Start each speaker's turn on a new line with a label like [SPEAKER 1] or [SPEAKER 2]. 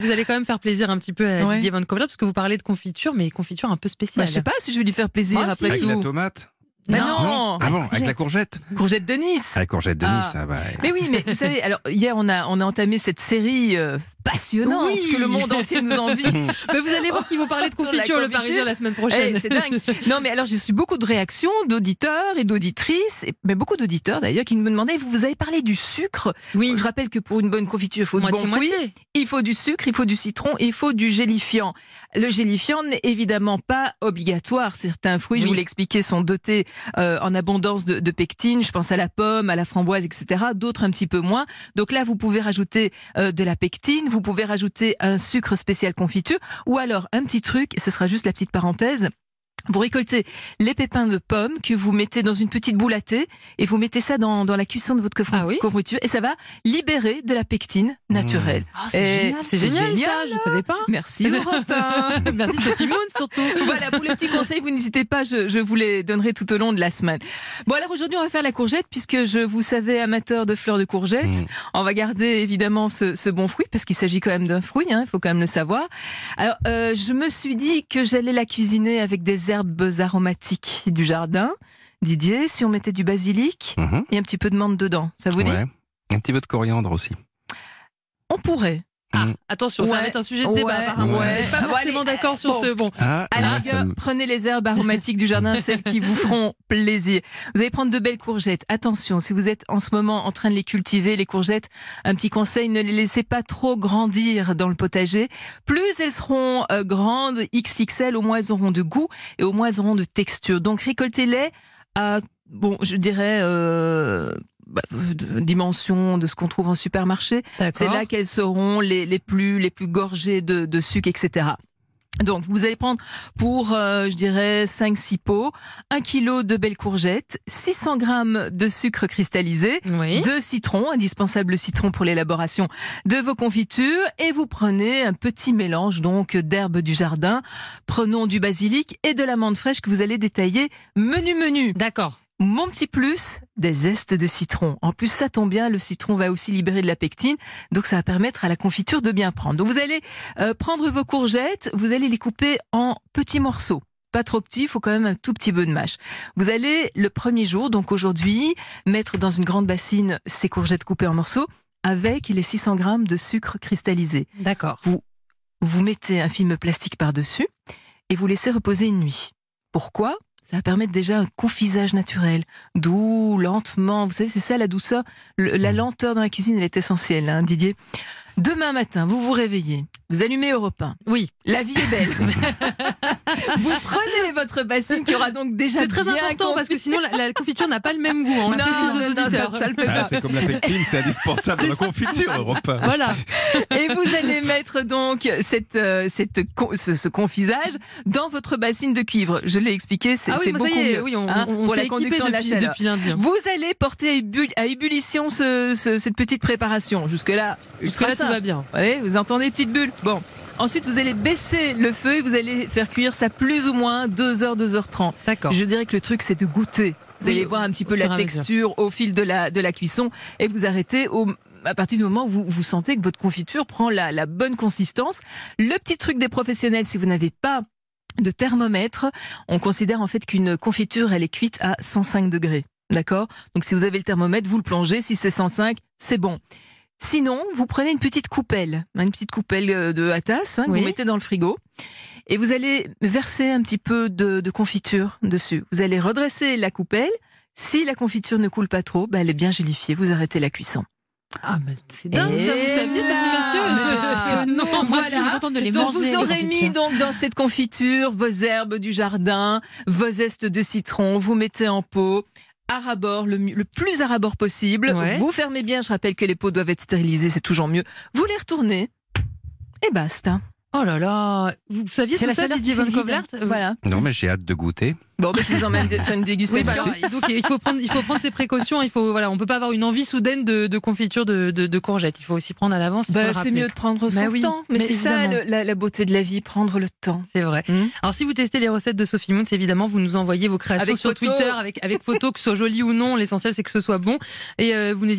[SPEAKER 1] Vous allez quand même faire plaisir un petit peu à
[SPEAKER 2] Ouais.
[SPEAKER 1] Didier Van parce que vous parlez de confiture, mais confiture un peu
[SPEAKER 2] Bah,
[SPEAKER 1] spéciale.
[SPEAKER 2] je sais pas si je vais lui faire plaisir
[SPEAKER 1] Ah, si.
[SPEAKER 2] après
[SPEAKER 3] Avec la
[SPEAKER 2] tout.
[SPEAKER 3] tomate
[SPEAKER 2] Mais
[SPEAKER 1] Non.
[SPEAKER 2] non,
[SPEAKER 3] Ah bon, avec la courgette
[SPEAKER 2] courgette de Nice.
[SPEAKER 3] Ah, La courgette de
[SPEAKER 2] Ah.
[SPEAKER 3] Nice, ah bah.
[SPEAKER 2] Mais oui, mais vous savez, alors hier on a on a entamé cette série euh, passionnante
[SPEAKER 1] Oui.
[SPEAKER 2] que le monde entier nous envie.
[SPEAKER 1] Mais vous allez voir qu'ils vont parler de confiture le. Parisien la semaine prochaine.
[SPEAKER 2] Eh, c'est dingue. Non, mais alors j'ai reçu beaucoup de réactions d'auditeurs et d'auditrices, mais beaucoup d'auditeurs d'ailleurs qui me demandaient vous, vous avez parlé du sucre.
[SPEAKER 1] oui,
[SPEAKER 2] Je rappelle que pour une bonne confiture, il faut de bons fruits.
[SPEAKER 1] moitié-moitié.
[SPEAKER 2] Il faut du sucre, il faut du citron il faut du gélifiant. Le gélifiant n'est évidemment pas obligatoire. Certains fruits, je vous l'ai expliqué, sont dotés euh, en abondance de, de pectine. Je pense à la pomme, à la framboise, etc. D'autres un petit peu moins. Donc là, vous pouvez rajouter euh, de la pectine, vous pouvez rajouter un sucre spécial confiture ou alors un petit truc, ce sera juste la petite parenthèse. Vous récoltez les pépins de pommes que vous mettez dans une petite boule à thé et vous mettez ça dans, dans la cuisson de votre
[SPEAKER 1] Ah oui
[SPEAKER 2] confiture et ça va libérer de la pectine naturelle.
[SPEAKER 1] Ah, c'est
[SPEAKER 2] Eh,
[SPEAKER 1] génial, c'est
[SPEAKER 2] c'est
[SPEAKER 1] génial,
[SPEAKER 2] génial,
[SPEAKER 1] ça, je savais pas.
[SPEAKER 2] Merci Europe 1.
[SPEAKER 1] Merci Sophie Moon surtout.
[SPEAKER 2] Voilà, pour les petits conseils, vous n'hésitez pas, je, je vous les donnerai tout au long de la semaine. Bon, alors aujourd'hui, on va faire la courgette, puisque je vous savais amateur de fleurs de courgette.
[SPEAKER 3] Mm.
[SPEAKER 2] On va garder évidemment ce, ce bon fruit, parce qu'il s'agit quand même d'un fruit, hein, il faut quand même le savoir. Alors, euh, je me suis dit que j'allais la cuisiner avec des herbes aromatiques du jardin. Didier, si on mettait du basilic
[SPEAKER 3] Mhm.
[SPEAKER 2] et un petit peu de menthe dedans, ça vous dit?
[SPEAKER 3] Ouais. Un petit peu de coriandre aussi.
[SPEAKER 2] On pourrait.
[SPEAKER 1] Attention, ça va être un sujet de débat
[SPEAKER 2] Ouais.
[SPEAKER 1] apparemment.
[SPEAKER 3] Ouais.
[SPEAKER 1] Vous n'êtes pas forcément
[SPEAKER 2] allez.
[SPEAKER 1] d'accord sur
[SPEAKER 2] Bon.
[SPEAKER 1] ce. Bon,
[SPEAKER 3] Ah, ça
[SPEAKER 2] rigueur,
[SPEAKER 3] me-
[SPEAKER 2] prenez les herbes aromatiques du jardin, celles qui vous feront plaisir. Vous allez prendre de belles courgettes. Attention, si vous êtes en ce moment en train de les cultiver, les courgettes, un petit conseil, ne les laissez pas trop grandir dans le potager. Plus elles seront euh, grandes, XXL, au moins elles auront de goût et au moins elles auront de texture. Donc récoltez-les à, bon, je dirais, euh, bah, de- dimension de ce qu'on trouve en supermarché. C'est là qu'elles seront les, les plus les plus gorgées de, de sucre, etc. Donc, vous allez prendre pour, euh, je dirais, 5-6 pots, 1 kg de belles courgettes, 600 grammes de sucre cristallisé,
[SPEAKER 1] Oui.
[SPEAKER 2] deux citrons, indispensable citron pour l'élaboration de vos confitures, et vous prenez un petit mélange donc d'herbes du jardin. Prenons du basilic et de la menthe fraîche que vous allez détailler menu menu.
[SPEAKER 1] D'accord.
[SPEAKER 2] Mon petit plus, des zestes de citron. En plus, ça tombe bien, le citron va aussi libérer de la pectine, donc ça va permettre à la confiture de bien prendre. Donc vous allez euh, prendre vos courgettes, vous allez les couper en petits morceaux. Pas trop petits, il faut quand même un tout petit peu de mâche. Vous allez le premier jour, donc aujourd'hui, mettre dans une grande bassine ces courgettes coupées en morceaux avec les 600 grammes de sucre cristallisé.
[SPEAKER 1] D'accord.
[SPEAKER 2] Vous mettez un film plastique par-dessus et vous laissez reposer une nuit. Pourquoi? Ça va permettre déjà un confisage naturel, doux, lentement. Vous savez, c'est ça la douceur. Le- la lenteur dans la cuisine, elle est essentielle, hein, Didier. Demain matin, vous vous réveillez, vous allumez Europe 1.
[SPEAKER 1] Oui.
[SPEAKER 2] La vie est belle. vous prenez votre bassine qui aura donc déjà
[SPEAKER 1] C'est très
[SPEAKER 2] bien
[SPEAKER 1] important parce que sinon la, la confiture n'a pas le même goût. On le
[SPEAKER 2] Non,
[SPEAKER 1] aux
[SPEAKER 2] non, ça- ça le fait
[SPEAKER 3] Ah,
[SPEAKER 2] pas.
[SPEAKER 3] c'est comme la pectine, c'est indispensable dans la confiture, Europe un.
[SPEAKER 1] Voilà.
[SPEAKER 2] Et vous allez mettre donc cette, euh, cette, ce, ce confisage dans votre bassine de cuivre. Je l'ai expliqué, c'est
[SPEAKER 1] Ah oui,
[SPEAKER 2] beaucoup
[SPEAKER 1] est,
[SPEAKER 2] mieux,
[SPEAKER 1] oui, on,
[SPEAKER 2] hein,
[SPEAKER 1] on
[SPEAKER 2] pour la conduction de la
[SPEAKER 1] depuis, lundi.
[SPEAKER 2] Vous allez porter à, ébu- à ébullition ce- ce- cette petite préparation. Jusque-là,
[SPEAKER 1] Jusque là, tout va bien.
[SPEAKER 2] Vous entendez petite bulle. Bon. Ensuite, vous allez baisser le feu et vous allez faire cuire ça plus ou moins 2h, 2h30.
[SPEAKER 1] D'accord.
[SPEAKER 2] Je dirais que le truc, c'est de goûter. Vous
[SPEAKER 1] Oui,
[SPEAKER 2] allez voir un petit peu la texture au fil de la, de la cuisson et vous arrêtez au, à partir du moment où vous, vous sentez que votre confiture prend la, la bonne consistance. Le petit truc des professionnels, si vous n'avez pas de thermomètre, on considère en fait qu'une confiture, elle est cuite à 105 degrés. D'accord? Donc si vous avez le thermomètre, vous le plongez. Si c'est 105, c'est bon. Sinon, vous prenez une petite coupelle, hein, une petite coupelle euh, de à tasse hein, que
[SPEAKER 1] Oui.
[SPEAKER 2] vous mettez dans le frigo. Et vous allez verser un petit peu de, de confiture dessus. Vous allez redresser la coupelle. Si la confiture ne coule pas trop, bah, elle est bien gélifiée. Vous arrêtez la cuisson.
[SPEAKER 1] Ah, mais c'est dingue, ça, vous saviez, Sophie, messieurs que non, moi, je suis contente de les
[SPEAKER 2] donc
[SPEAKER 1] manger.
[SPEAKER 2] vous
[SPEAKER 1] les
[SPEAKER 2] aurez mis donc dans cette confiture vos herbes du jardin, vos zestes de citron, vous mettez en pot à rabord, le, plus à rabord possible.
[SPEAKER 1] Ouais.
[SPEAKER 2] Vous fermez bien, je rappelle que les pots doivent être stérilisés, c'est toujours mieux. Vous les retournez et basta.
[SPEAKER 1] Oh là là, vous saviez
[SPEAKER 2] C'est la
[SPEAKER 1] ça, Didier Van. Kovlert Euh,
[SPEAKER 2] Voilà.
[SPEAKER 3] Non, mais j'ai hâte de goûter.
[SPEAKER 2] Bon, ben, je vous emmène faire une
[SPEAKER 1] Oui,
[SPEAKER 2] dégustation.
[SPEAKER 1] bah alors, donc il faut prendre, il faut prendre ses précautions. Il faut, voilà, on peut pas avoir une envie soudaine de, de confiture de, de, de courgettes. Il faut aussi prendre à l'avance.
[SPEAKER 2] Bah, c'est mieux de prendre son
[SPEAKER 1] Bah oui,
[SPEAKER 2] temps. Mais,
[SPEAKER 1] mais
[SPEAKER 2] c'est ça le- la, la beauté de la vie, prendre le temps.
[SPEAKER 1] C'est vrai.
[SPEAKER 2] Hmm.
[SPEAKER 1] Alors si vous testez les recettes de Sophie Moons, évidemment, vous nous envoyez vos créations
[SPEAKER 2] Avec
[SPEAKER 1] sur
[SPEAKER 2] photo.
[SPEAKER 1] Twitter avec avec photos que ce soit joli ou non. L'essentiel c'est que ce soit bon. Et euh, vous n'hésitez